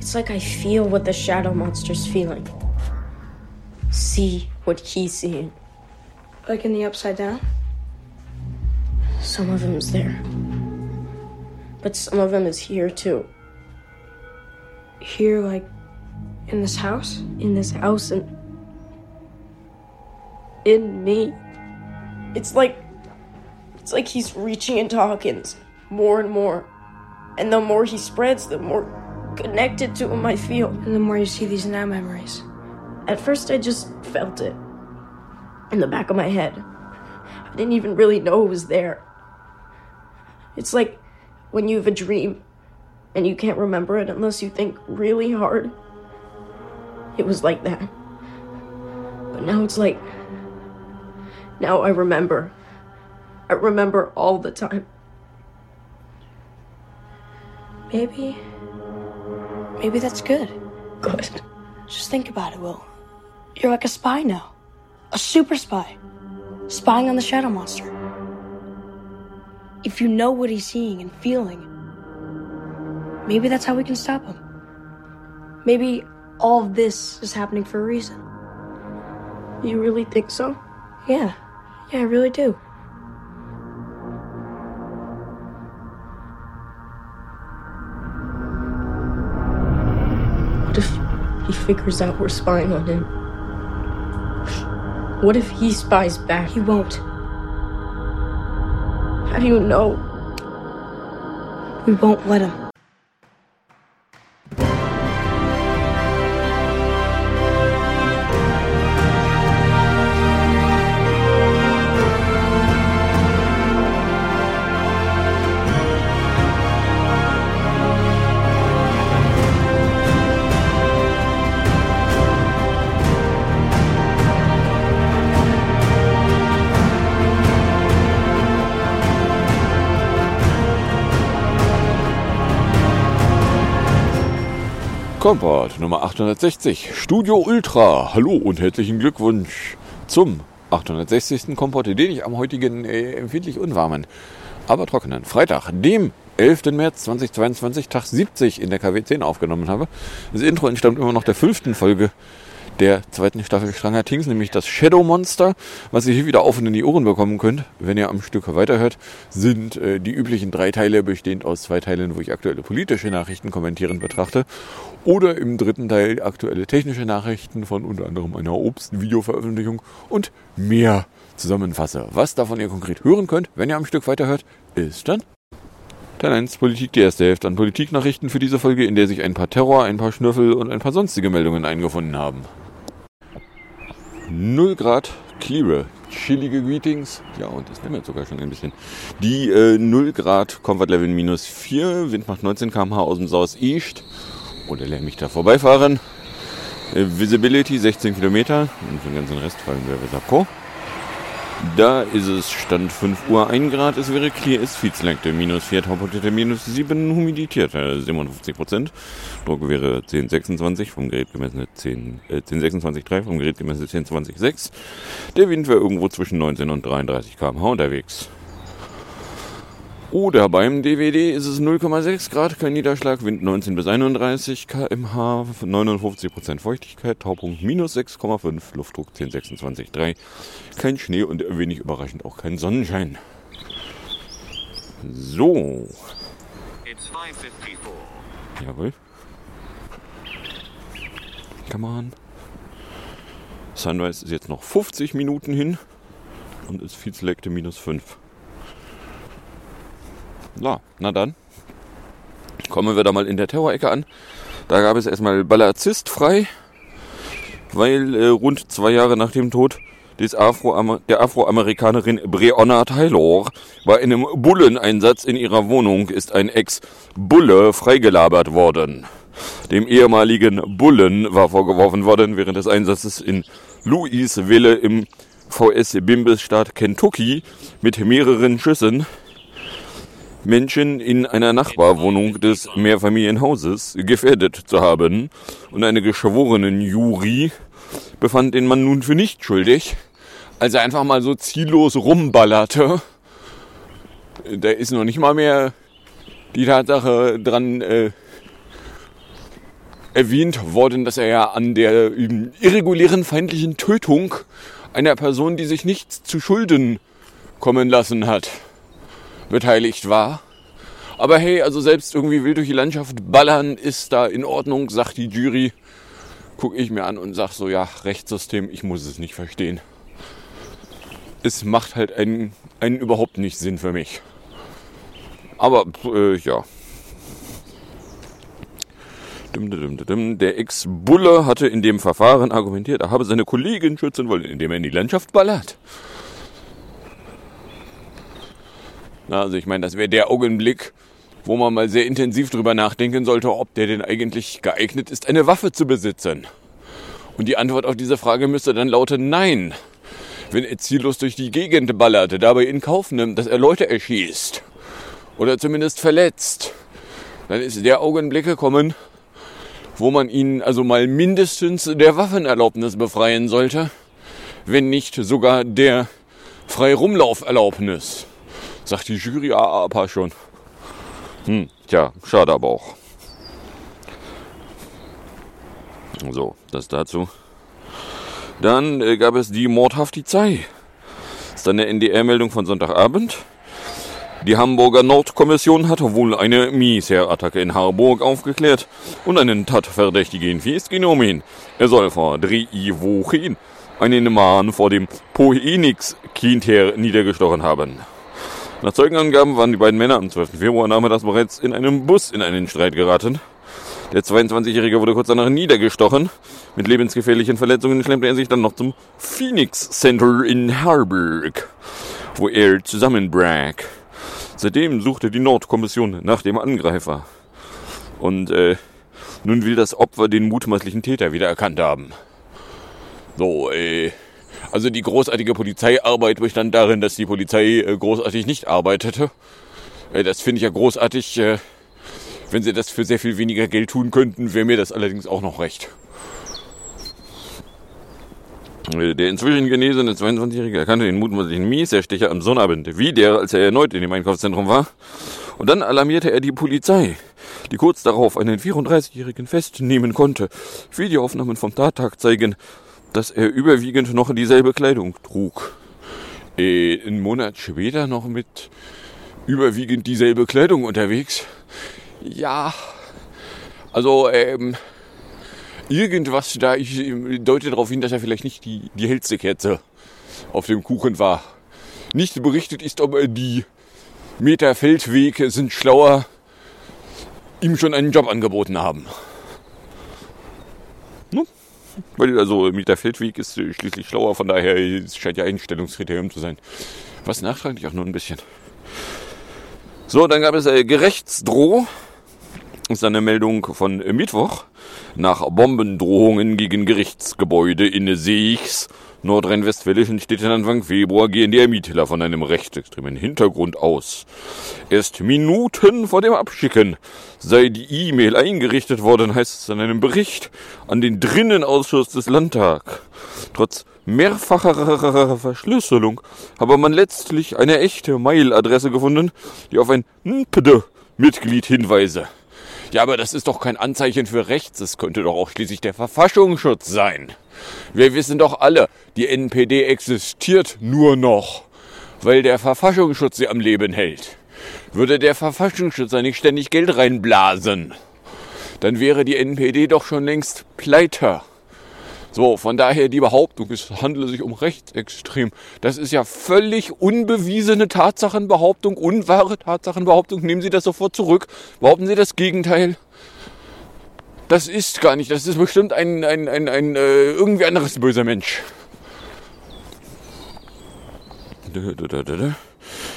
It's like I feel what the shadow monster's feeling. See what he's seeing. Like in the upside down? Some of him is there. But some of him is here too. Here, like in this house? In this house and in me. It's like it's like he's reaching into Hawkins more and more. And the more he spreads, the more connected to him I feel. And the more you see these now memories. At first, I just felt it in the back of my head. I didn't even really know it was there. It's like when you have a dream and you can't remember it unless you think really hard. It was like that. But now it's like. Now I remember. I remember all the time. Maybe. Maybe that's good. Good. Just think about it, Will. You're like a spy now. A super spy. Spying on the Shadow Monster. If you know what he's seeing and feeling, maybe that's how we can stop him. Maybe all of this is happening for a reason. You really think so? Yeah. Yeah, I really do. He figures out we're spying on him? What if he spies back? He won't. How do you know? We won't let him. Kompott Nummer 860, Studio Ultra. Hallo und herzlichen Glückwunsch zum 860. Kompott, den ich am heutigen äh, empfindlich unwarmen, aber trockenen Freitag, dem 11. März 2022, Tag 70 in der KW10 aufgenommen habe. Das Intro entstammt immer noch der fünften Folge der zweiten Staffel Stranger Things, nämlich das Shadow Monster. Was ihr hier wieder auf und in die Ohren bekommen könnt, wenn ihr am Stück weiterhört, sind äh, die üblichen drei Teile, bestehend aus zwei Teilen, wo ich aktuelle politische Nachrichten kommentierend betrachte. Oder im dritten Teil aktuelle technische Nachrichten von unter anderem einer Obst-Video-Veröffentlichung und mehr zusammenfasse. Was davon ihr konkret hören könnt, wenn ihr am Stück weiterhört, ist dann Teil 1 Politik, die erste Hälfte an Politiknachrichten für diese Folge, in der sich ein paar Terror, ein paar Schnüffel und ein paar sonstige Meldungen eingefunden haben. 0 Grad Clear. Chillige Greetings. Ja, und das nehmen wir sogar schon ein bisschen. Die äh, 0 Grad Comfort Level minus 4. Wind macht 19 km/h aus dem South East. Oder lerne mich da vorbeifahren. Äh, Visibility 16 Kilometer. Und für den ganzen Rest fallen wir Weser Da ist es Stand 5 Uhr 1 Grad, es wäre clear, ist Feedslengte minus 4, Taupunktete minus 7, Humidität 57 Prozent. Druck wäre 1026 vom Gerät gemessene 10, äh, 1026,3 vom Gerät gemessene 1026,6. Der Wind wäre irgendwo zwischen 19 und 33 km/h unterwegs. Oder beim DVD ist es 0,6 Grad, kein Niederschlag, Wind 19 bis 31 kmh, 59% Feuchtigkeit, Taupunkt minus 6,5, Luftdruck 1026,3, kein Schnee und wenig überraschend auch kein Sonnenschein. So. Jawohl. Come on. Sunrise ist jetzt noch 50 Minuten hin und ist viel Selekte minus 5. Na, na dann. Kommen wir da mal in der Terrorecke an. Da gab es erstmal Ballazist frei, weil äh, rund zwei Jahre nach dem Tod des Afro der Afroamerikanerin Breonna Taylor bei einem Bulleneinsatz in ihrer Wohnung ist ein Ex-Bulle freigelabert worden. Dem ehemaligen Bullen war vorgeworfen worden, während des Einsatzes in Louisville im VS-Bimbes-Staat Kentucky mit mehreren Schüssen Menschen in einer Nachbarwohnung des Mehrfamilienhauses gefährdet zu haben. Und eine geschworenen Jury befand den Mann nun für nicht schuldig, als er einfach mal so ziellos rumballerte. Da ist noch nicht mal mehr die Tatsache dran, äh, erwähnt worden, dass er ja an der ähm, irregulären feindlichen Tötung einer Person, die sich nichts zu Schulden kommen lassen hat, beteiligt war. Aber hey, also selbst irgendwie wild durch die Landschaft ballern ist da in Ordnung, sagt die Jury. Guck ich mir an und sag so, ja, Rechtssystem, ich muss es nicht verstehen. Es macht halt einen, einen überhaupt nicht Sinn für mich. Aber äh, ja, der Ex-Bulle hatte in dem Verfahren argumentiert, er habe seine Kollegin schützen wollen, indem er in die Landschaft ballert. Also ich meine, das wäre der Augenblick, wo man mal sehr intensiv drüber nachdenken sollte, ob der denn eigentlich geeignet ist, eine Waffe zu besitzen. Und die Antwort auf diese Frage müsste dann lauten Nein. Wenn er ziellos durch die Gegend ballert, dabei in Kauf nimmt, dass er Leute erschießt oder zumindest verletzt, dann ist der Augenblick gekommen, wo man ihn also mal mindestens der Waffenerlaubnis befreien sollte, wenn nicht sogar der Freirumlauferlaubnis. Sagt die Jury, ah, aber schon. Hm, tja, schade aber auch. So, das dazu. Dann äh, gab es die Mordhaftizei. Das ist eine NDR-Meldung von Sonntagabend. Die Hamburger Nordkommission hat wohl eine Miesher-Attacke in Harburg aufgeklärt und einen Tatverdächtigen festgenommen. Er soll vor drei Wochen einen Mann vor dem Poenix-Kindher niedergestochen haben. Nach Zeugenangaben waren die beiden Männer am 12. Februar nachmittags bereits in einem Bus in einen Streit geraten. Der 22-Jährige wurde kurz danach niedergestochen. Mit lebensgefährlichen Verletzungen klemmte er sich dann noch zum Phoenix Center in Harburg, wo er zusammenbrach. Seitdem suchte die Nordkommission nach dem Angreifer. Und äh, nun will das Opfer den mutmaßlichen Täter wieder erkannt haben. So, äh, also die großartige Polizeiarbeit bestand darin, dass die Polizei äh, großartig nicht arbeitete. Äh, das finde ich ja großartig. Äh, wenn sie das für sehr viel weniger Geld tun könnten, wäre mir das allerdings auch noch recht. Der inzwischen genesene 22-Jährige erkannte den mutmaßlichen Mieserstecher am Sonnabend wieder, als er erneut in dem Einkaufszentrum war. Und dann alarmierte er die Polizei, die kurz darauf einen 34-Jährigen festnehmen konnte. Videoaufnahmen vom Tattag zeigen, dass er überwiegend noch dieselbe Kleidung trug. Äh, einen Monat später noch mit überwiegend dieselbe Kleidung unterwegs. Ja, also ähm, irgendwas da, ich deute darauf hin, dass er vielleicht nicht die, die hellste Kerze auf dem Kuchen war. Nicht berichtet ist, ob die Meter Feldweg sind schlauer, ihm schon einen Job angeboten haben. Also Meter Feldweg ist schließlich schlauer, von daher es scheint ja Einstellungskriterium zu sein. Was nachtraglich auch nur ein bisschen. So, dann gab es äh, Gerechtsdroh. Ist eine Meldung von Mittwoch nach Bombendrohungen gegen Gerichtsgebäude in Seichs, nordrhein-westfälischen Städten Anfang Februar gehen die Ermittler von einem rechtsextremen Hintergrund aus. Erst Minuten vor dem Abschicken sei die E-Mail eingerichtet worden, heißt es in einem Bericht an den Drinnenausschuss des Landtags. Trotz mehrfacher Verschlüsselung habe man letztlich eine echte Mailadresse gefunden, die auf ein NPD-Mitglied hinweise. Ja, aber das ist doch kein Anzeichen für rechts. Es könnte doch auch schließlich der Verfassungsschutz sein. Wir wissen doch alle, die NPD existiert nur noch, weil der Verfassungsschutz sie am Leben hält. Würde der Verfassungsschutz nicht ständig Geld reinblasen, dann wäre die NPD doch schon längst pleiter. So, von daher die Behauptung, es handele sich um rechtsextrem. Das ist ja völlig unbewiesene Tatsachenbehauptung, unwahre Tatsachenbehauptung. Nehmen Sie das sofort zurück. Behaupten Sie das Gegenteil. Das ist gar nicht. Das ist bestimmt ein, ein, ein, ein äh, irgendwie anderes böser Mensch.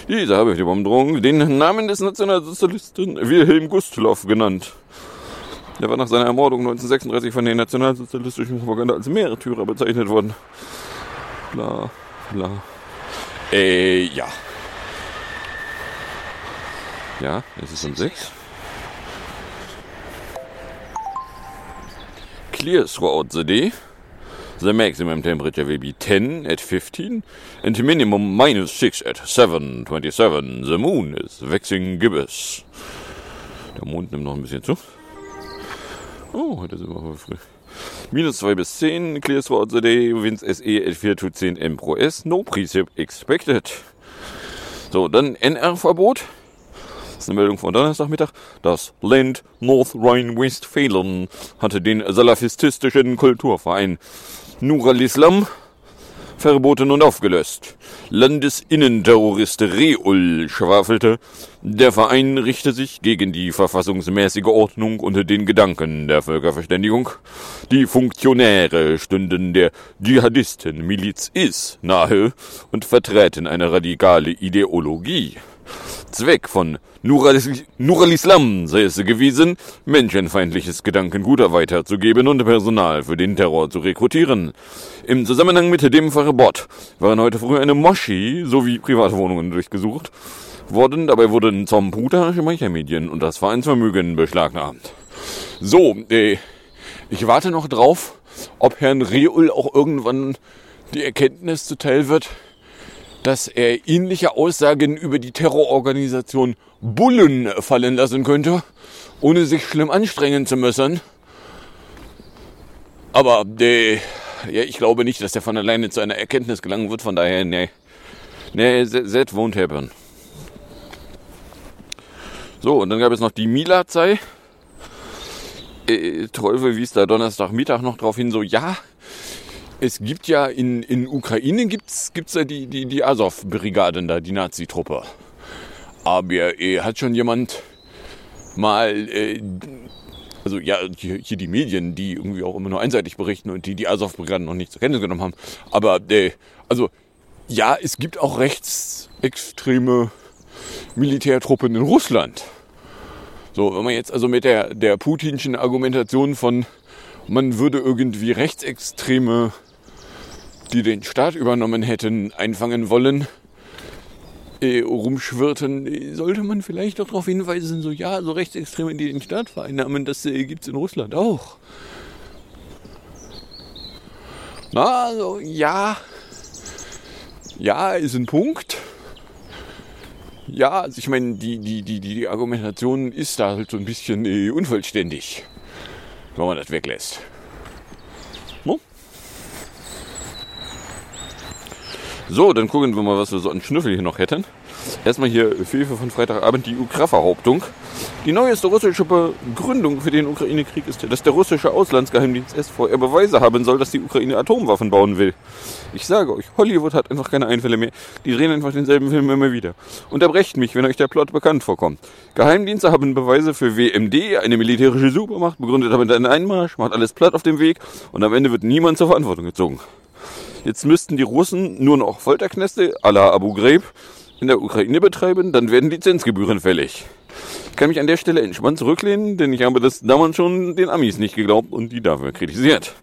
Dieser habe ich die Bombendrohung den Namen des Nationalsozialisten Wilhelm Gustloff genannt. Er war nach seiner Ermordung 1936 von der nationalsozialistischen Propaganda als Märtyrer bezeichnet worden. Bla, bla. Äh, ja. Ja, es ist um 6. Clear throughout the day. The maximum temperature will be 10 at 15 and minimum minus 6 at 7.27. The moon is waxing gibbous. Der Mond nimmt noch ein bisschen zu. Oh, heute sind wir aber früh. Minus 2 bis 10, clears throughout the day, winds SE L4 to 10 M pro S, no precip expected. So, dann NR-Verbot. Ist eine Meldung von Donnerstagmittag. Das Land North Rhine-Westphalen hatte den salafistischen Kulturverein Nur al-Islam verboten und aufgelöst. Landesinnenterrorist Reul schwafelte, der Verein richte sich gegen die verfassungsmäßige Ordnung und den Gedanken der Völkerverständigung. Die Funktionäre stünden der Dschihadisten-Miliz IS nahe und vertreten eine radikale Ideologie. Zweck von Nur al-Islam sei es gewesen, menschenfeindliches Gedankengut weiterzugeben und Personal für den Terror zu rekrutieren. Im Zusammenhang mit dem Verbot waren heute früh eine Moschee sowie private Wohnungen durchgesucht worden. Dabei wurden Zomputer, Speichermedien und das Vereinsvermögen beschlagnahmt. So, äh, ich warte noch drauf, ob Herrn Reul auch irgendwann die Erkenntnis zuteil wird, dass er ähnliche Aussagen über die Terrororganisation Bullen fallen lassen könnte, ohne sich schlimm anstrengen zu müssen. Aber äh, ja, ich glaube nicht, dass der von alleine zu einer Erkenntnis gelangen wird. Von daher, nee. Nee, that won't happen. So, und dann gab es noch die Milazei. Äh, Teufel wies da Donnerstagmittag noch drauf hin, so, ja, es gibt ja in, in Ukraine gibt's, gibt's ja die, die, die Azov-Brigaden da, die Nazi-Truppe. Aber äh, hat schon jemand mal, äh, also ja, hier, hier, die Medien, die irgendwie auch immer nur einseitig berichten und die die Azov-Brigaden noch nicht zur Kenntnis genommen haben. Aber, äh, also, ja, es gibt auch rechtsextreme Militärtruppen in Russland. So, wenn man jetzt also mit der, der putinschen Argumentation von, man würde irgendwie Rechtsextreme die den Staat übernommen hätten, einfangen wollen, äh, rumschwirrten, sollte man vielleicht doch darauf hinweisen, so ja, so Rechtsextreme, die den Staat vereinnahmen, das äh, gibt es in Russland auch. Na, also ja, ja, ist ein Punkt. Ja, also ich meine, die, die, die, die Argumentation ist da halt so ein bisschen äh, unvollständig, wenn man das weglässt. So, dann gucken wir mal, was wir so an Schnüffel hier noch hätten. Erstmal hier Hilfe von Freitagabend die UK-Verhauptung. Die neueste russische Begründung für den Ukraine-Krieg ist, dass der russische Auslandsgeheimdienst SVR Beweise haben soll, dass die Ukraine Atomwaffen bauen will. Ich sage euch, Hollywood hat einfach keine Einfälle mehr. Die drehen einfach denselben Film immer wieder. Unterbrecht mich, wenn euch der Plot bekannt vorkommt. Geheimdienste haben Beweise für WMD, eine militärische Supermacht, begründet damit einen Einmarsch, macht alles platt auf dem Weg und am Ende wird niemand zur Verantwortung gezogen. Jetzt müssten die Russen nur noch Folterknäste à la Abu Ghraib in der Ukraine betreiben, dann werden Lizenzgebühren fällig. Ich kann mich an der Stelle entspannt zurücklehnen, denn ich habe das damals schon den Amis nicht geglaubt und die dafür kritisiert.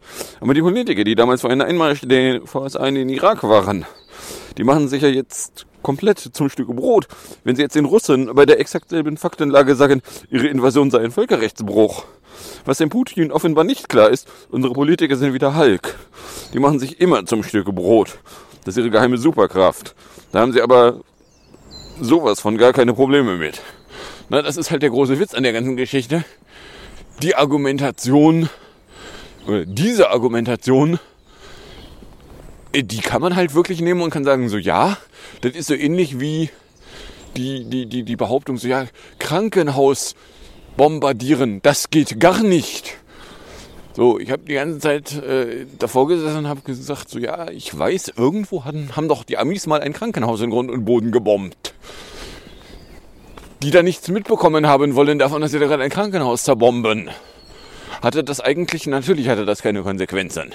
Aber die Politiker, die damals vor einer Einmarsch der VSA in den Irak waren, die machen sich ja jetzt komplett zum Stück Brot, wenn sie jetzt den Russen bei der exakt selben Faktenlage sagen, ihre Invasion sei ein Völkerrechtsbruch. Was dem Putin offenbar nicht klar ist, unsere Politiker sind wieder Hulk. Die machen sich immer zum Stück Brot. Das ist ihre geheime Superkraft. Da haben sie aber sowas von gar keine Probleme mit. Na, das ist halt der große Witz an der ganzen Geschichte. Die Argumentation, oder diese Argumentation, die kann man halt wirklich nehmen und kann sagen, so ja, das ist so ähnlich wie die, die, die, die Behauptung, so ja, Krankenhaus bombardieren. Das geht gar nicht. So, ich habe die ganze Zeit äh, davor gesessen und habe gesagt, so ja, ich weiß, irgendwo hatten, haben doch die Amis mal ein Krankenhaus in Grund und Boden gebombt. Die da nichts mitbekommen haben wollen davon, dass sie da gerade ein Krankenhaus zerbomben. Hatte das eigentlich, natürlich hatte das keine Konsequenzen.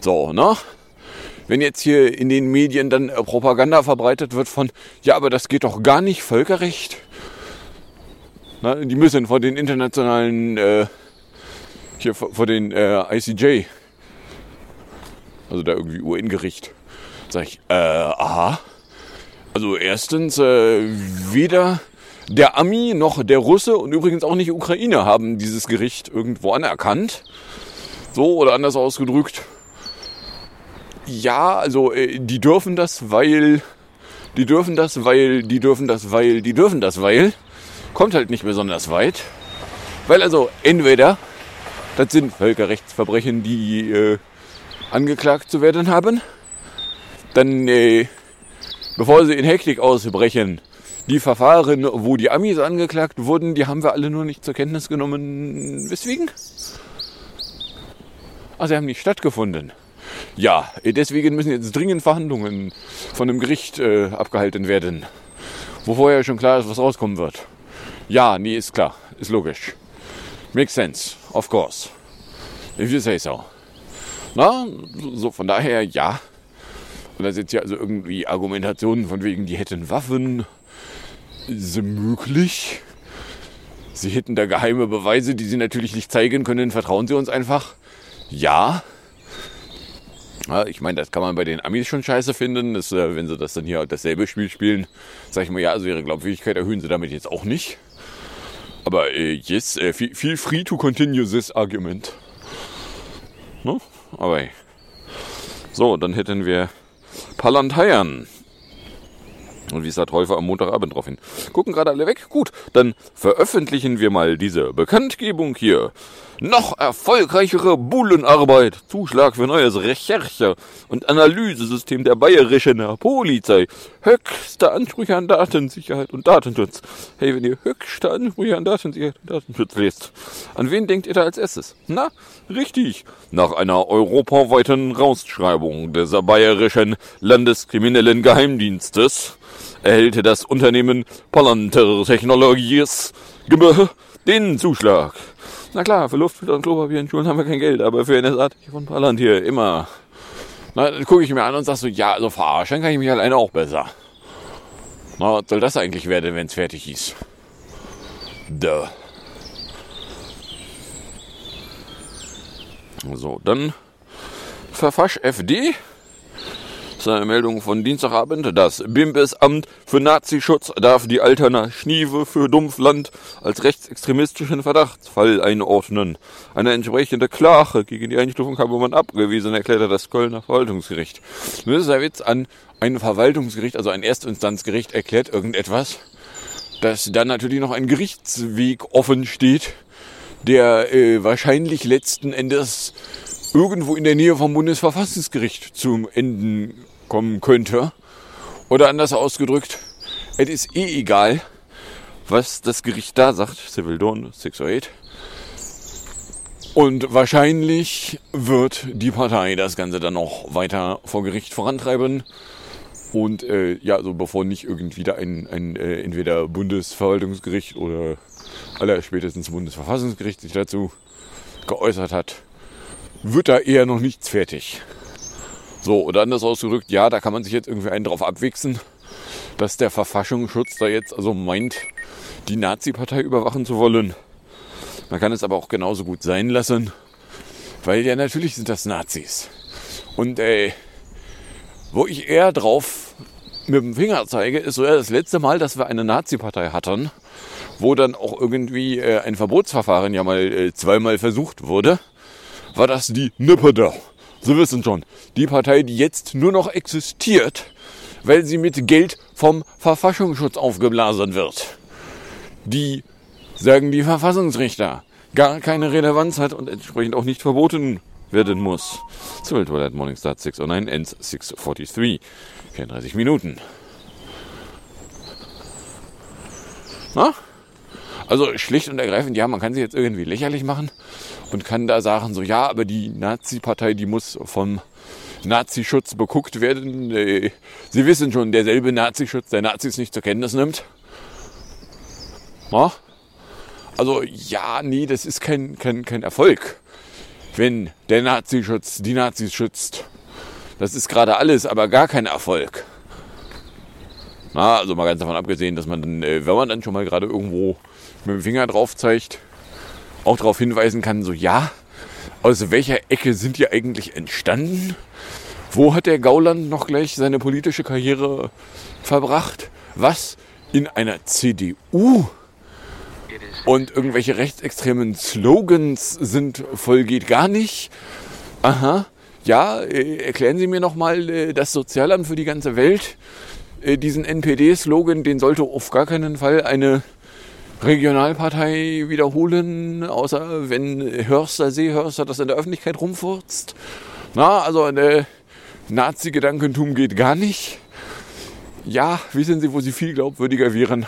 So, ne? Wenn jetzt hier in den Medien dann Propaganda verbreitet wird von, ja, aber das geht doch gar nicht, Völkerrecht. Na, die müssen vor den internationalen, äh, hier vor, vor den äh, ICJ, also da irgendwie UN-Gericht, sag ich, äh, aha. Also erstens, äh, weder der Ami noch der Russe und übrigens auch nicht Ukraine haben dieses Gericht irgendwo anerkannt. So oder anders ausgedrückt. Ja, also äh, die dürfen das, weil, die dürfen das, weil, die dürfen das, weil, die dürfen das, weil kommt halt nicht besonders weit. Weil also entweder Das sind Völkerrechtsverbrechen, die äh, angeklagt zu werden haben. Dann, äh, bevor sie in Hektik ausbrechen, die Verfahren, wo die Amis angeklagt wurden, die haben wir alle nur nicht zur Kenntnis genommen. Weswegen? Ah, sie haben nicht stattgefunden. Ja, deswegen müssen jetzt dringend Verhandlungen von dem Gericht äh, abgehalten werden. Wo vorher schon klar ist, was rauskommen wird. Ja, nee, ist klar. Ist logisch. Makes sense. Of course. If you say so. Na, so von daher ja. Und da sind ja also irgendwie Argumentationen von wegen, die hätten Waffen. Ist möglich. Sie hätten da geheime Beweise, die sie natürlich nicht zeigen können. Vertrauen Sie uns einfach. Ja. ja ich meine, das kann man bei den Amis schon scheiße finden. Das, äh, wenn sie das dann hier dasselbe Spiel spielen, sage ich mal, ja, also ihre Glaubwürdigkeit erhöhen sie damit jetzt auch nicht. Aber äh, yes, äh, feel, free to continue this argument. No? Aber. So, dann hätten wir Palanteiern. Und wie der Teufel am Montagabend drauf hin? Gucken gerade alle weg? Gut, dann veröffentlichen wir mal diese Bekanntgebung hier noch erfolgreichere Bullenarbeit, Zuschlag für neues Recherche- und Analysesystem der bayerischen Polizei, höchste Ansprüche an Datensicherheit und Datenschutz. Hey, wenn ihr höchste Ansprüche an Datensicherheit und Datenschutz lest, an wen denkt ihr da als erstes? Na, richtig, nach einer europaweiten Rausschreibung des bayerischen Landeskriminellen Geheimdienstes erhält das Unternehmen Palantir Technologies den Zuschlag. Na klar, für Luftfilter und Klopapier in Schulen haben wir kein Geld, aber für NSA von Palantir immer. Na, dann gucke ich mir an und sag so, ja, also verarschen kann ich mich alleine auch besser. Na, was soll das eigentlich werden, wenn es fertig ist? Duh. So, dann Verfasch FD seine Meldung von Dienstagabend. Das Bimbesamt für Nazischutz darf die Alternative für Dumpfland als rechtsextremistischen Verdachtsfall einordnen. Eine entsprechende Klage gegen die Einstufung habe man abgewiesen, erklärte das Kölner Verwaltungsgericht. Nun ist der Witz an ein Verwaltungsgericht, also ein Erstinstanzgericht, erklärt irgendetwas, dass dann natürlich noch ein Gerichtsweg offen steht, der äh, wahrscheinlich letzten Endes irgendwo in der Nähe vom Bundesverfassungsgericht zum Enden kommen könnte. Oder anders ausgedrückt, es ist eh egal, was das Gericht da sagt, Civil Dawn 608. Und wahrscheinlich wird die Partei das Ganze dann noch weiter vor Gericht vorantreiben. Und äh, ja, also bevor nicht irgendwie da ein, ein äh, entweder Bundesverwaltungsgericht oder aller spätestens Bundesverfassungsgericht sich dazu geäußert hat, wird da eher noch nichts fertig. So, oder anders ausgedrückt, ja, da kann man sich jetzt irgendwie einen drauf abwichsen, dass der Verfassungsschutz da jetzt also meint, die Nazi-Partei überwachen zu wollen. Man kann es aber auch genauso gut sein lassen, weil ja natürlich sind das Nazis. Und äh, wo ich eher drauf mit dem Finger zeige, ist so das letzte Mal, dass wir eine Nazi-Partei hatten, wo dann auch irgendwie äh, ein Verbotsverfahren ja mal äh, zweimal versucht wurde, war das die Nippeda. Sie wissen schon, die Partei, die jetzt nur noch existiert, weil sie mit Geld vom Verfassungsschutz aufgeblasen wird. Die, sagen die Verfassungsrichter, gar keine Relevanz hat und entsprechend auch nicht verboten werden muss. Civil Toilet Morningstar 609 ends 643. 34 Minuten. Na? Also schlicht und ergreifend, ja, man kann sie jetzt irgendwie lächerlich machen und kann da sagen, so ja, aber die Nazi-Partei, die muss vom Nazischutz beguckt werden. Äh, sie wissen schon, derselbe Nazischutz, der Nazis nicht zur Kenntnis nimmt. Na? Also ja, nee, das ist kein, kein, kein Erfolg, wenn der Nazischutz die Nazis schützt. Das ist gerade alles, aber gar kein Erfolg. Na, also mal ganz davon abgesehen, dass man dann, äh, wenn man dann schon mal gerade irgendwo mit dem Finger drauf zeigt, auch darauf hinweisen kann, so ja, aus welcher Ecke sind die eigentlich entstanden? Wo hat der Gauland noch gleich seine politische Karriere verbracht? Was? In einer CDU? Und irgendwelche rechtsextremen Slogans sind voll geht gar nicht. Aha. Ja, äh, erklären Sie mir nochmal äh, das Sozialamt für die ganze Welt. Äh, diesen NPD-Slogan, den sollte auf gar keinen Fall eine Regionalpartei wiederholen, außer wenn Hörster, Seehörster das in der Öffentlichkeit rumfurzt. Na, also äh, Nazi-Gedankentum geht gar nicht. Ja, wissen Sie, wo Sie viel glaubwürdiger wären,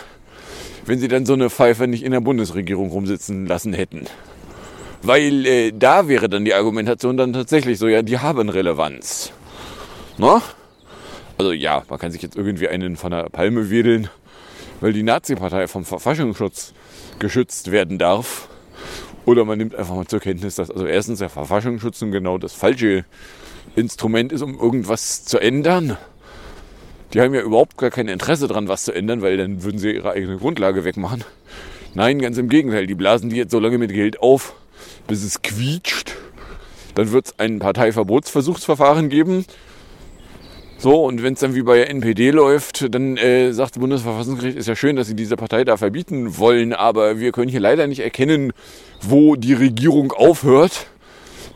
wenn Sie dann so eine Pfeife nicht in der Bundesregierung rumsitzen lassen hätten. Weil äh, da wäre dann die Argumentation dann tatsächlich so, ja, die haben Relevanz. Na? Also ja, man kann sich jetzt irgendwie einen von der Palme wedeln, weil die Nazi-Partei vom Verfassungsschutz geschützt werden darf. Oder man nimmt einfach mal zur Kenntnis, dass also erstens der Verfassungsschutz genau das falsche Instrument ist, um irgendwas zu ändern. Die haben ja überhaupt gar kein Interesse daran, was zu ändern, weil dann würden sie ihre eigene Grundlage wegmachen. Nein, ganz im Gegenteil. Die blasen die jetzt so lange mit Geld auf, bis es quietscht. Dann wird es ein Parteiverbotsversuchsverfahren geben. So, und wenn es dann wie bei der NPD läuft, dann äh, sagt das Bundesverfassungsgericht, ist ja schön, dass sie diese Partei da verbieten wollen, aber wir können hier leider nicht erkennen, wo die Regierung aufhört,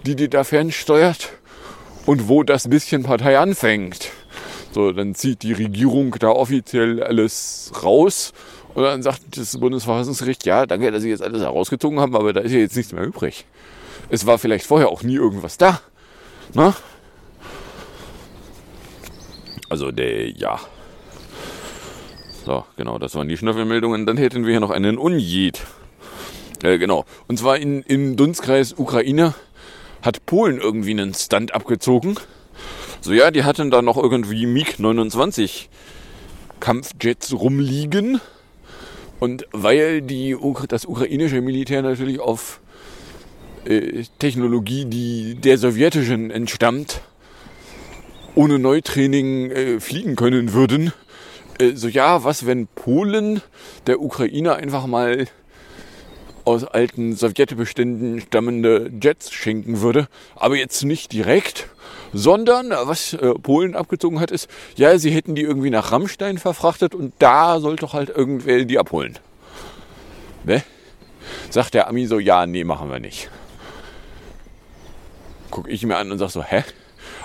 die die da fernsteuert und wo das bisschen Partei anfängt. So, dann zieht die Regierung da offiziell alles raus und dann sagt das Bundesverfassungsgericht, ja, danke, dass Sie jetzt alles herausgezogen haben, aber da ist ja jetzt nichts mehr übrig. Es war vielleicht vorher auch nie irgendwas da. Na? Also der, ja. So, genau, das waren die Schnüffelmeldungen. Dann hätten wir hier noch einen Unjed. Äh, genau. Und zwar in, im Dunstkreis Ukraine hat Polen irgendwie einen Stunt abgezogen. So ja, die hatten da noch irgendwie MiG-29 Kampfjets rumliegen. Und weil die, das ukrainische Militär natürlich auf äh, Technologie, die der sowjetischen entstammt, ohne Neutraining äh, fliegen können würden. Äh, so ja, was wenn Polen der Ukraine einfach mal aus alten Sowjetbeständen stammende Jets schenken würde, aber jetzt nicht direkt, sondern was äh, Polen abgezogen hat, ist, ja, sie hätten die irgendwie nach Rammstein verfrachtet und da sollte doch halt irgendwer die abholen. Ne? Sagt der Ami so, ja, nee, machen wir nicht. Guck ich mir an und sag so, hä?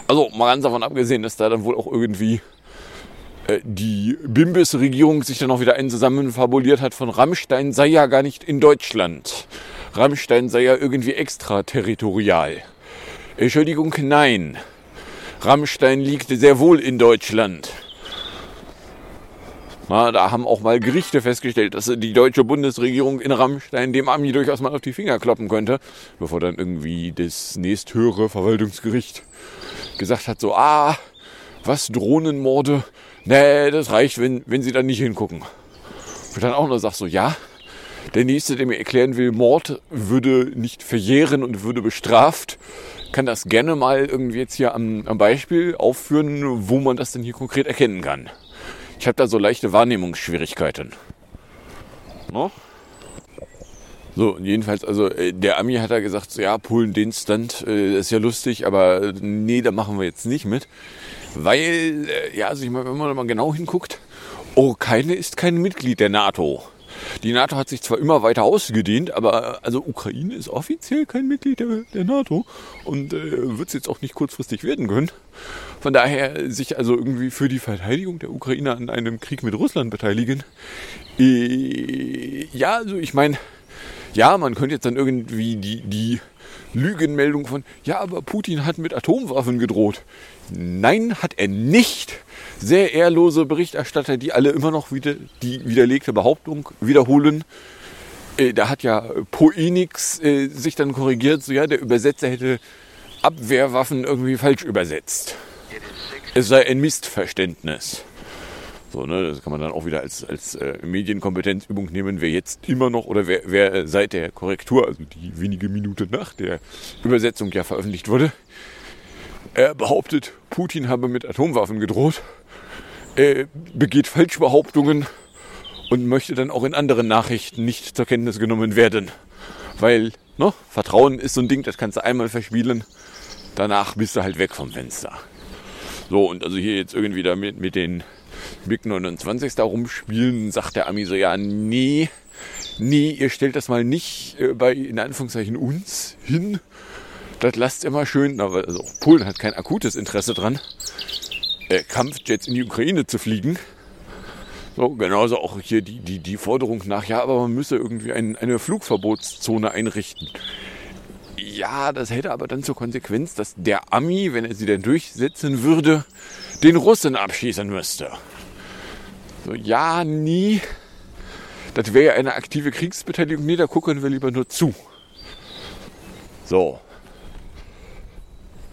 Also mal ganz davon abgesehen, dass da dann wohl auch irgendwie äh, die Bimbis-Regierung sich dann auch wieder einen zusammenfabuliert hat von Rammstein sei ja gar nicht in Deutschland. Rammstein sei ja irgendwie extraterritorial. Entschuldigung, nein. Rammstein liegt sehr wohl in Deutschland. Na, da haben auch mal Gerichte festgestellt, dass die deutsche Bundesregierung in Rammstein dem Ami durchaus mal auf die Finger kloppen könnte, bevor dann irgendwie das nächsthöhere Verwaltungsgericht gesagt hat, so, ah, was Drohnenmorde, nee, das reicht, wenn, wenn sie dann nicht hingucken. Und dann auch noch sagt so, ja, der Nächste, der mir erklären will, Mord würde nicht verjähren und würde bestraft, kann das gerne mal irgendwie jetzt hier am, am Beispiel aufführen, wo man das denn hier konkret erkennen kann. Ich habe da so leichte Wahrnehmungsschwierigkeiten. No? So, jedenfalls, also äh, der Ami hat da gesagt, so, ja, Polen den Stunt äh, ist ja lustig, aber äh, nee, da machen wir jetzt nicht mit. Weil, äh, ja, also ich meine, wenn man mal genau hinguckt, Ukraine ist kein Mitglied der NATO. Die NATO hat sich zwar immer weiter ausgedehnt, aber also Ukraine ist offiziell kein Mitglied der, der NATO und äh, wird es jetzt auch nicht kurzfristig werden können. Von daher sich also irgendwie für die Verteidigung der Ukraine an einem Krieg mit Russland beteiligen. Äh, ja, also ich meine, ja, man könnte jetzt dann irgendwie die, die Lügenmeldung von, ja, aber Putin hat mit Atomwaffen gedroht. Nein, hat er nicht sehr ehrlose Berichterstatter, die alle immer noch wieder die widerlegte Behauptung wiederholen. Äh, da hat ja Poenix äh, sich dann korrigiert, so ja, der Übersetzer hätte Abwehrwaffen irgendwie falsch übersetzt. Es sei ein Missverständnis. So, ne, das kann man dann auch wieder als, als äh, Medienkompetenzübung nehmen, wer jetzt immer noch oder wer, wer seit der Korrektur, also die wenige Minute nach der Übersetzung ja veröffentlicht wurde, er behauptet, Putin habe mit Atomwaffen gedroht äh, begeht Falschbehauptungen und möchte dann auch in anderen Nachrichten nicht zur Kenntnis genommen werden. Weil ne, Vertrauen ist so ein Ding, das kannst du einmal verspielen, danach bist du halt weg vom Fenster. So, und also hier jetzt irgendwie damit mit den MiG 29 da rumspielen, sagt der Ami so, ja, nee, nee, ihr stellt das mal nicht äh, bei, in Anführungszeichen, uns hin. Das lasst immer schön, aber also Polen hat kein akutes Interesse dran äh, Kampfjets in die Ukraine zu fliegen. So, genauso auch hier die, die, die Forderung nach, ja, aber man müsse irgendwie ein, eine Flugverbotszone einrichten. Ja, das hätte aber dann zur Konsequenz, dass der Ami, wenn er sie denn durchsetzen würde, den Russen abschießen müsste. Ja, nie. Das wäre ja eine aktive Kriegsbeteiligung. Nee, da gucken wir lieber nur zu. So.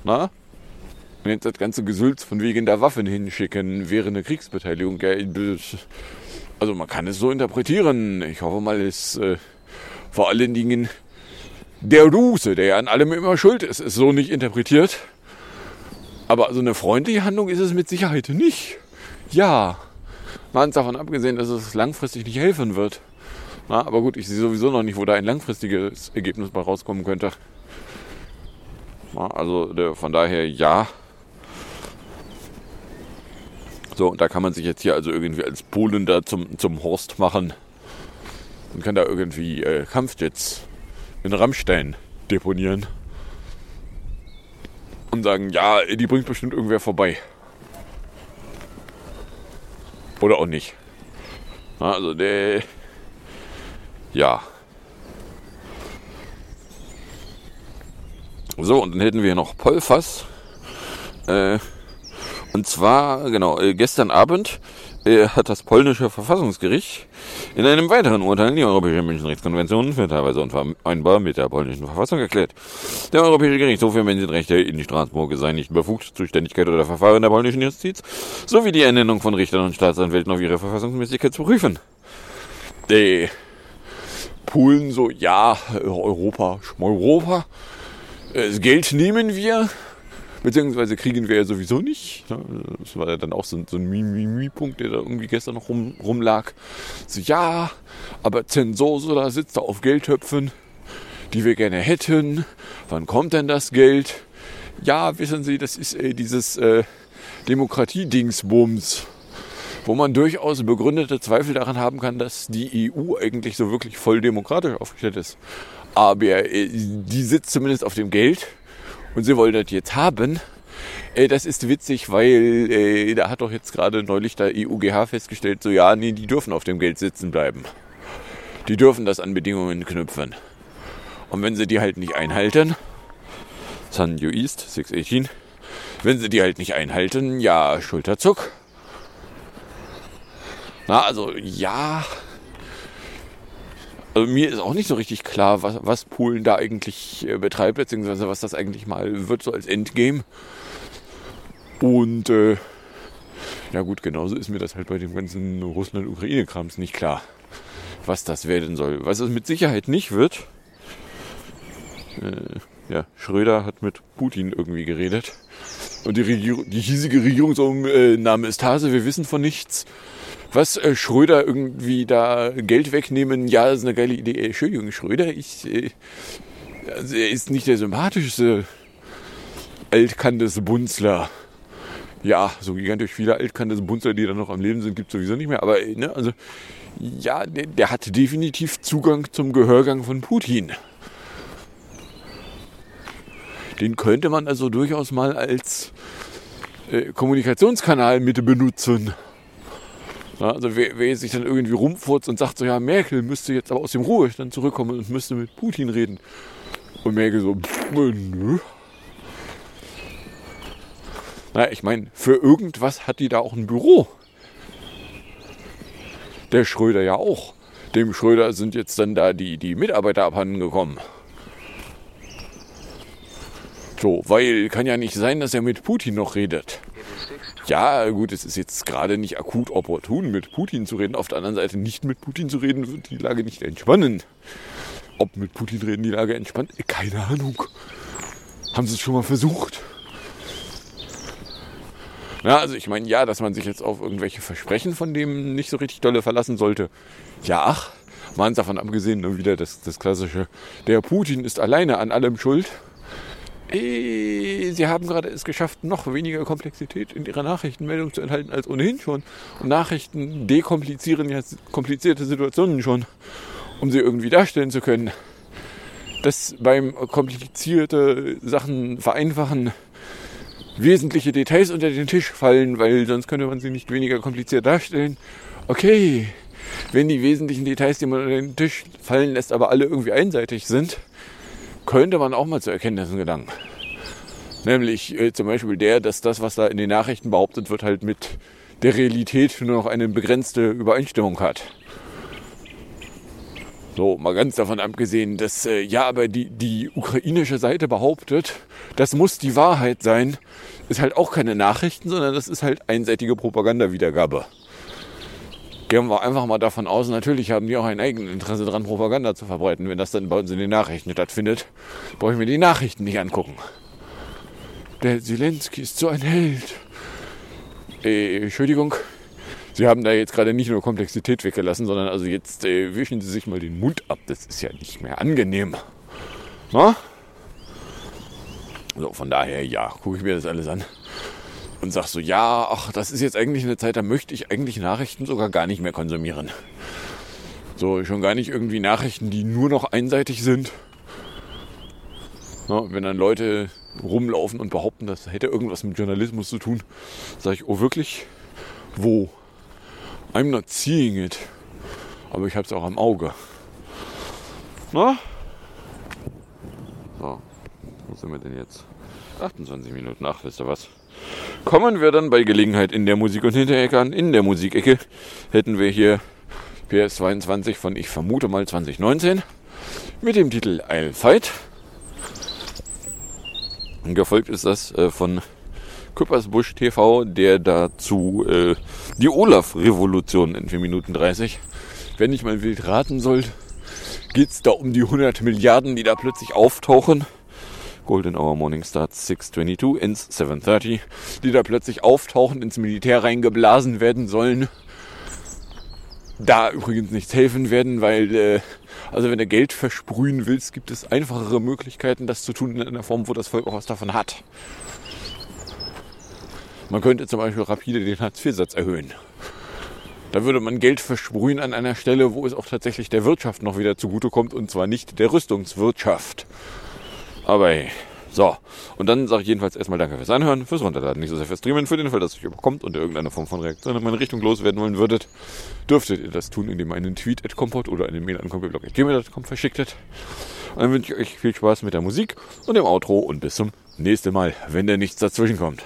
Na? Und jetzt das ganze Gesülz von wegen der Waffen hinschicken wäre eine Kriegsbeteiligung. Also man kann es so interpretieren. Ich hoffe mal, ist äh, vor allen Dingen der Ruse, der ja an allem immer schuld ist, ist so nicht interpretiert. Aber also eine freundliche Handlung ist es mit Sicherheit nicht. Ja, mal davon abgesehen, dass es langfristig nicht helfen wird. Na, aber gut, ich sehe sowieso noch nicht, wo da ein langfristiges Ergebnis bei rauskommen könnte. Na, also von daher ja. So, und da kann man sich jetzt hier also irgendwie als Polen da zum, zum Horst machen und kann da irgendwie äh, Kampfjets in Rammstein deponieren und sagen, ja, die bringt bestimmt irgendwer vorbei. Oder auch nicht. Also der, ja. So, und dann hätten wir noch Polfass. Äh, und zwar, genau, äh, gestern Abend hat das polnische Verfassungsgericht in einem weiteren Urteil die Europäische Menschenrechtskonvention für teilweise unvereinbar mit der polnischen Verfassung erklärt. Der Europäische Gerichtshof für Menschenrechte in Straßburg sei nicht befugt, Zuständigkeit oder Verfahren der polnischen Justiz sowie die Ernennung von Richtern und Staatsanwälten auf ihre Verfassungsmäßigkeit zu prüfen. Die Polen so, ja, Europa, Schmeuropa. Geld nehmen wir, Beziehungsweise kriegen wir ja sowieso nicht. Das war ja dann auch so, ein, so ein Mimi-Punkt, der da irgendwie gestern noch rum, rumlag. So, ja, aber Zensoso da sitzt da auf Geldtöpfen, die wir gerne hätten. Wann kommt denn das Geld? Ja, wissen Sie, das ist äh, dieses äh, Demokratie-Dingsbums wo man durchaus begründete Zweifel daran haben kann, dass die EU eigentlich so wirklich voll demokratisch aufgestellt ist. Aber äh, die sitzt zumindest auf dem Geld und sie wollen das jetzt haben. Äh, das ist witzig, weil äh, da hat doch jetzt gerade neulich der EUGH festgestellt, so ja, nee, die dürfen auf dem Geld sitzen bleiben. Die dürfen das an Bedingungen knüpfen. Und wenn sie die halt nicht einhalten, San Yu East 618, wenn sie die halt nicht einhalten, ja, Schulterzuck. Na, also ja, also mir ist auch nicht so richtig klar, was, was Polen da eigentlich äh, betreibt, beziehungsweise was das eigentlich mal wird, so als Endgame. Und äh, ja gut, genauso ist mir das halt bei dem ganzen Russland-Ukraine-Krams nicht klar, was das werden soll. Was es mit Sicherheit nicht wird, äh, ja, Schröder hat mit Putin irgendwie geredet. Und die, Regierung, die hiesige Regierungsname ist Hase, wir wissen von nichts was äh, Schröder irgendwie da Geld wegnehmen, ja, ist eine geile Idee. Äh, Entschuldigung, Schröder, ich, äh, also er ist nicht der sympathischste altkandes Bunzler. Ja, so gigantisch viele altkandes Bunzler, die da noch am Leben sind, gibt es sowieso nicht mehr. Aber, äh, ne, also, ja, der, der hat definitiv Zugang zum Gehörgang von Putin. Den könnte man also durchaus mal als äh, Kommunikationskanal mit benutzen. Ja, also wer, wer, sich dann irgendwie rumfurzt und sagt so, ja, Merkel müsste jetzt aber aus dem Ruhestand zurückkommen und müsste mit Putin reden. Und Merkel so, pff, nö. Naja, ich meine, für irgendwas hat die da auch ein Büro. Der Schröder ja auch. Dem Schröder sind jetzt dann da die, die Mitarbeiter abhanden gekommen. So, weil kann ja nicht sein, dass er mit Putin noch redet. Ja, gut, es ist jetzt gerade nicht akut opportun, mit Putin zu reden. Auf der anderen Seite, nicht mit Putin zu reden, wird die Lage nicht entspannen. Ob mit Putin reden die Lage entspannt? Keine Ahnung. Haben sie es schon mal versucht? Ja, also ich meine, ja, dass man sich jetzt auf irgendwelche Versprechen von dem nicht so richtig dolle verlassen sollte. Ja, ach, mal davon abgesehen, nur wieder das, das klassische, der Putin ist alleine an allem schuld. Sie haben gerade es geschafft, noch weniger Komplexität in Ihrer Nachrichtenmeldung zu enthalten als ohnehin schon. Und Nachrichten dekomplizieren ja komplizierte Situationen schon, um sie irgendwie darstellen zu können. Dass beim komplizierte Sachen vereinfachen wesentliche Details unter den Tisch fallen, weil sonst könnte man sie nicht weniger kompliziert darstellen. okay, wenn die wesentlichen Details, die man unter den Tisch fallen lässt, aber alle irgendwie einseitig sind, könnte man auch mal zu Erkenntnissen gelangen. Nämlich äh, zum Beispiel der, dass das, was da in den Nachrichten behauptet wird, halt mit der Realität nur noch eine begrenzte Übereinstimmung hat. So, mal ganz davon abgesehen, dass äh, ja, aber die, die ukrainische Seite behauptet, das muss die Wahrheit sein, ist halt auch keine Nachrichten, sondern das ist halt einseitige Propagandawiedergabe. Gehen wir einfach mal davon aus, natürlich haben die auch ein eigenes Interesse daran, Propaganda zu verbreiten. Wenn das dann bei uns in den Nachrichten stattfindet, brauche ich mir die Nachrichten nicht angucken. Der Zelensky ist so ein Held. Äh, Entschuldigung, Sie haben da jetzt gerade nicht nur Komplexität weggelassen, sondern also jetzt äh, wischen Sie sich mal den Mund ab. Das ist ja nicht mehr angenehm. Na? So, von daher, ja, gucke ich mir das alles an und sag so, ja, ach, das ist jetzt eigentlich eine Zeit, da möchte ich eigentlich Nachrichten sogar gar nicht mehr konsumieren. So, schon gar nicht irgendwie Nachrichten, die nur noch einseitig sind. Na, wenn dann Leute rumlaufen und behaupten, das hätte irgendwas mit Journalismus zu tun, sage ich, oh wirklich? Wo? I'm not seeing it. Aber ich habe es auch am Auge. Na? So, wo sind wir denn jetzt? 28 Minuten, ach, wisst ihr was? Kommen wir dann bei Gelegenheit in der Musik- und Hinterecke an. In der Musikecke hätten wir hier PS22 von, ich vermute mal 2019, mit dem Titel I'll Fight. Gefolgt ist das äh, von Küppersbusch TV, der dazu äh, die Olaf-Revolution in 4 Minuten 30. Wenn ich mal wild raten soll, geht es da um die 100 Milliarden, die da plötzlich auftauchen. Golden Hour Morning starts 6.22, ends 7.30, die da plötzlich auftauchen, ins Militär reingeblasen werden sollen. Da übrigens nichts helfen werden, weil, äh, also wenn du Geld versprühen willst, gibt es einfachere Möglichkeiten, das zu tun in einer Form, wo das Volk auch was davon hat. Man könnte zum Beispiel rapide den Hartz-IV-Satz erhöhen. Da würde man Geld versprühen an einer Stelle, wo es auch tatsächlich der Wirtschaft noch wieder zugutekommt und zwar nicht der Rüstungswirtschaft. Aber hey. So, und dann sage ich jedenfalls erstmal Danke fürs Anhören, fürs Runterladen, nicht so sehr fürs Streamen, für den Fall, dass euch überkommt und irgendeine Form von Reaktion in meine Richtung loswerden wollen würdet, dürftet ihr das tun, indem ihr einen Tweet at Kompot oder eine Mail an kompotblog.gmail.com verschicktet. Und dann wünsche ich euch viel Spaß mit der Musik und dem Outro und bis zum nächsten Mal, wenn da nichts dazwischen kommt.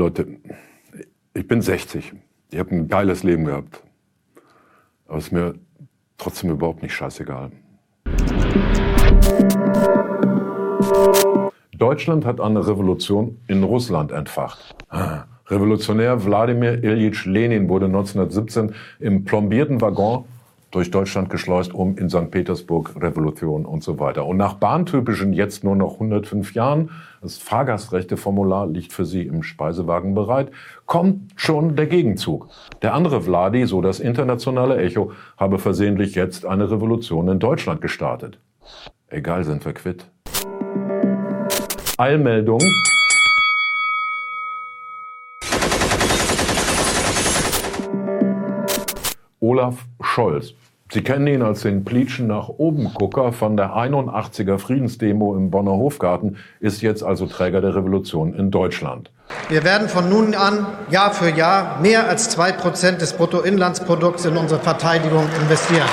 Leute, ich bin 60. Ich habe ein geiles Leben gehabt. Aber es ist mir trotzdem überhaupt nicht scheißegal. Deutschland hat eine Revolution in Russland entfacht. Ah, Revolutionär Wladimir Ilyich Lenin wurde 1917 im plombierten Waggon durch Deutschland geschleust, um in St. Petersburg Revolution und so weiter. Und nach bahntypischen jetzt nur noch 105 Jahren, das Fahrgastrechteformular liegt für Sie im Speisewagen bereit, kommt schon der Gegenzug. Der andere Vladi, so das internationale Echo, habe versehentlich jetzt eine Revolution in Deutschland gestartet. Egal, sind wir quitt. Eilmeldung. Olaf Scholz. Sie kennen ihn als den Pleatschen nach oben Gucker von der 81er Friedensdemo im Bonner Hofgarten, ist jetzt also Träger der Revolution in Deutschland. Wir werden von nun an Jahr für Jahr mehr als zwei Prozent des Bruttoinlandsprodukts in unsere Verteidigung investieren.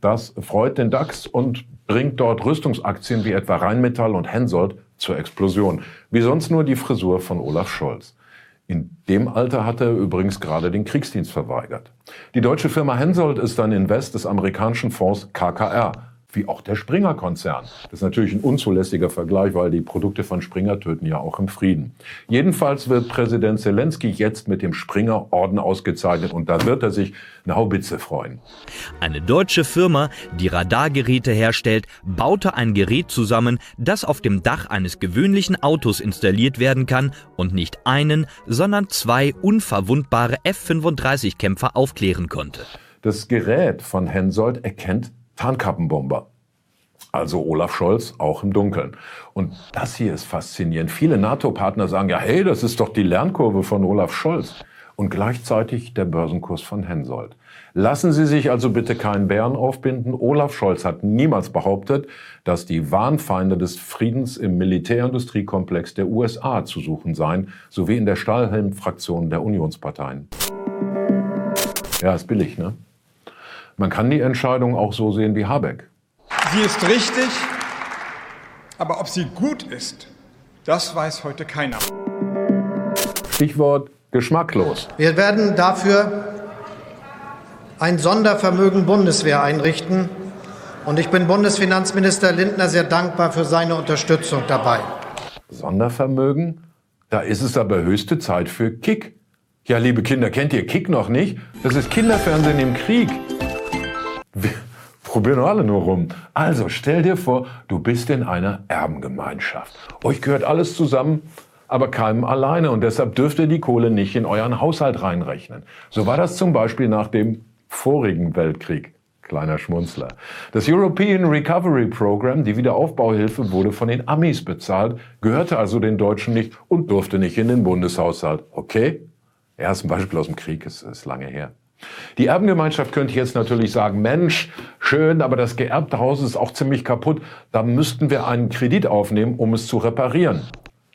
Das freut den DAX und bringt dort Rüstungsaktien wie etwa Rheinmetall und Hensoldt zur Explosion. Wie sonst nur die Frisur von Olaf Scholz. In dem Alter hat er übrigens gerade den Kriegsdienst verweigert. Die deutsche Firma Hensoldt ist ein Invest des amerikanischen Fonds KKR, wie auch der Springer-Konzern. Das ist natürlich ein unzulässiger Vergleich, weil die Produkte von Springer töten ja auch im Frieden. Jedenfalls wird Präsident Zelensky jetzt mit dem Springer-Orden ausgezeichnet und da wird er sich eine Haubitze freuen. Eine deutsche Firma, die Radargeräte herstellt, baute ein Gerät zusammen, das auf dem Dach eines gewöhnlichen Autos installiert werden kann und nicht einen, sondern zwei unverwundbare F-35-Kämpfer aufklären konnte. Das Gerät von Hensoldt erkennt Tarnkappenbomber. Also Olaf Scholz auch im Dunkeln. Und das hier ist faszinierend. Viele NATO-Partner sagen ja, hey, das ist doch die Lernkurve von Olaf Scholz. Und gleichzeitig der Börsenkurs von Hensoldt. Lassen Sie sich also bitte keinen Bären aufbinden. Olaf Scholz hat niemals behauptet, dass die Wahnfeinde des Friedens im Militärindustriekomplex der USA zu suchen seien, sowie in der Stahlhelm-Fraktion der Unionsparteien. Ja, ist billig, ne? Man kann die Entscheidung auch so sehen wie Habeck. Sie ist richtig, aber ob sie gut ist, das weiß heute keiner. Stichwort geschmacklos. Wir werden dafür ein Sondervermögen Bundeswehr einrichten. Und ich bin Bundesfinanzminister Lindner sehr dankbar für seine Unterstützung dabei. Sondervermögen? Da ist es aber höchste Zeit für Kick. Ja, liebe Kinder, kennt ihr Kick noch nicht? Das ist Kinderfernsehen im Krieg. Wir probieren alle nur rum. Also stell dir vor, du bist in einer Erbengemeinschaft. Euch gehört alles zusammen, aber keinem alleine und deshalb dürft ihr die Kohle nicht in euren Haushalt reinrechnen. So war das zum Beispiel nach dem vorigen Weltkrieg. Kleiner Schmunzler. Das European Recovery Program, die Wiederaufbauhilfe, wurde von den Amis bezahlt, gehörte also den Deutschen nicht und durfte nicht in den Bundeshaushalt. Okay? Ist ein Beispiel aus dem Krieg, ist, ist lange her. Die Erbengemeinschaft könnte jetzt natürlich sagen, Mensch, schön, aber das geerbte Haus ist auch ziemlich kaputt. Da müssten wir einen Kredit aufnehmen, um es zu reparieren.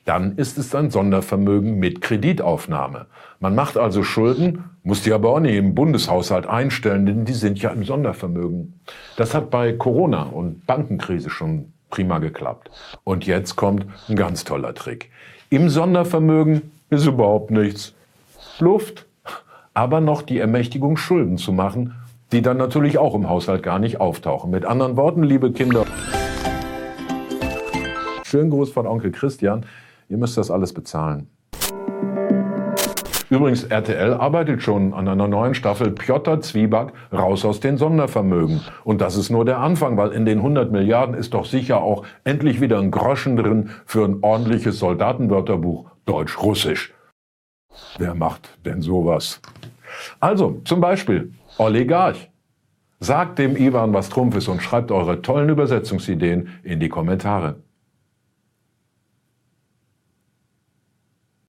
Dann ist es ein Sondervermögen mit Kreditaufnahme. Man macht also Schulden, muss die aber auch nicht im Bundeshaushalt einstellen, denn die sind ja im Sondervermögen. Das hat bei Corona und Bankenkrise schon prima geklappt. Und jetzt kommt ein ganz toller Trick. Im Sondervermögen ist überhaupt nichts. Luft. Aber noch die Ermächtigung, Schulden zu machen, die dann natürlich auch im Haushalt gar nicht auftauchen. Mit anderen Worten, liebe Kinder, schönen Gruß von Onkel Christian. Ihr müsst das alles bezahlen. Übrigens, RTL arbeitet schon an einer neuen Staffel Piotr Zwieback raus aus den Sondervermögen. Und das ist nur der Anfang, weil in den 100 Milliarden ist doch sicher auch endlich wieder ein Groschen drin für ein ordentliches Soldatenwörterbuch Deutsch-Russisch. Wer macht denn sowas? Also, zum Beispiel Oligarch. Sagt dem Ivan, was Trumpf ist und schreibt eure tollen Übersetzungsideen in die Kommentare.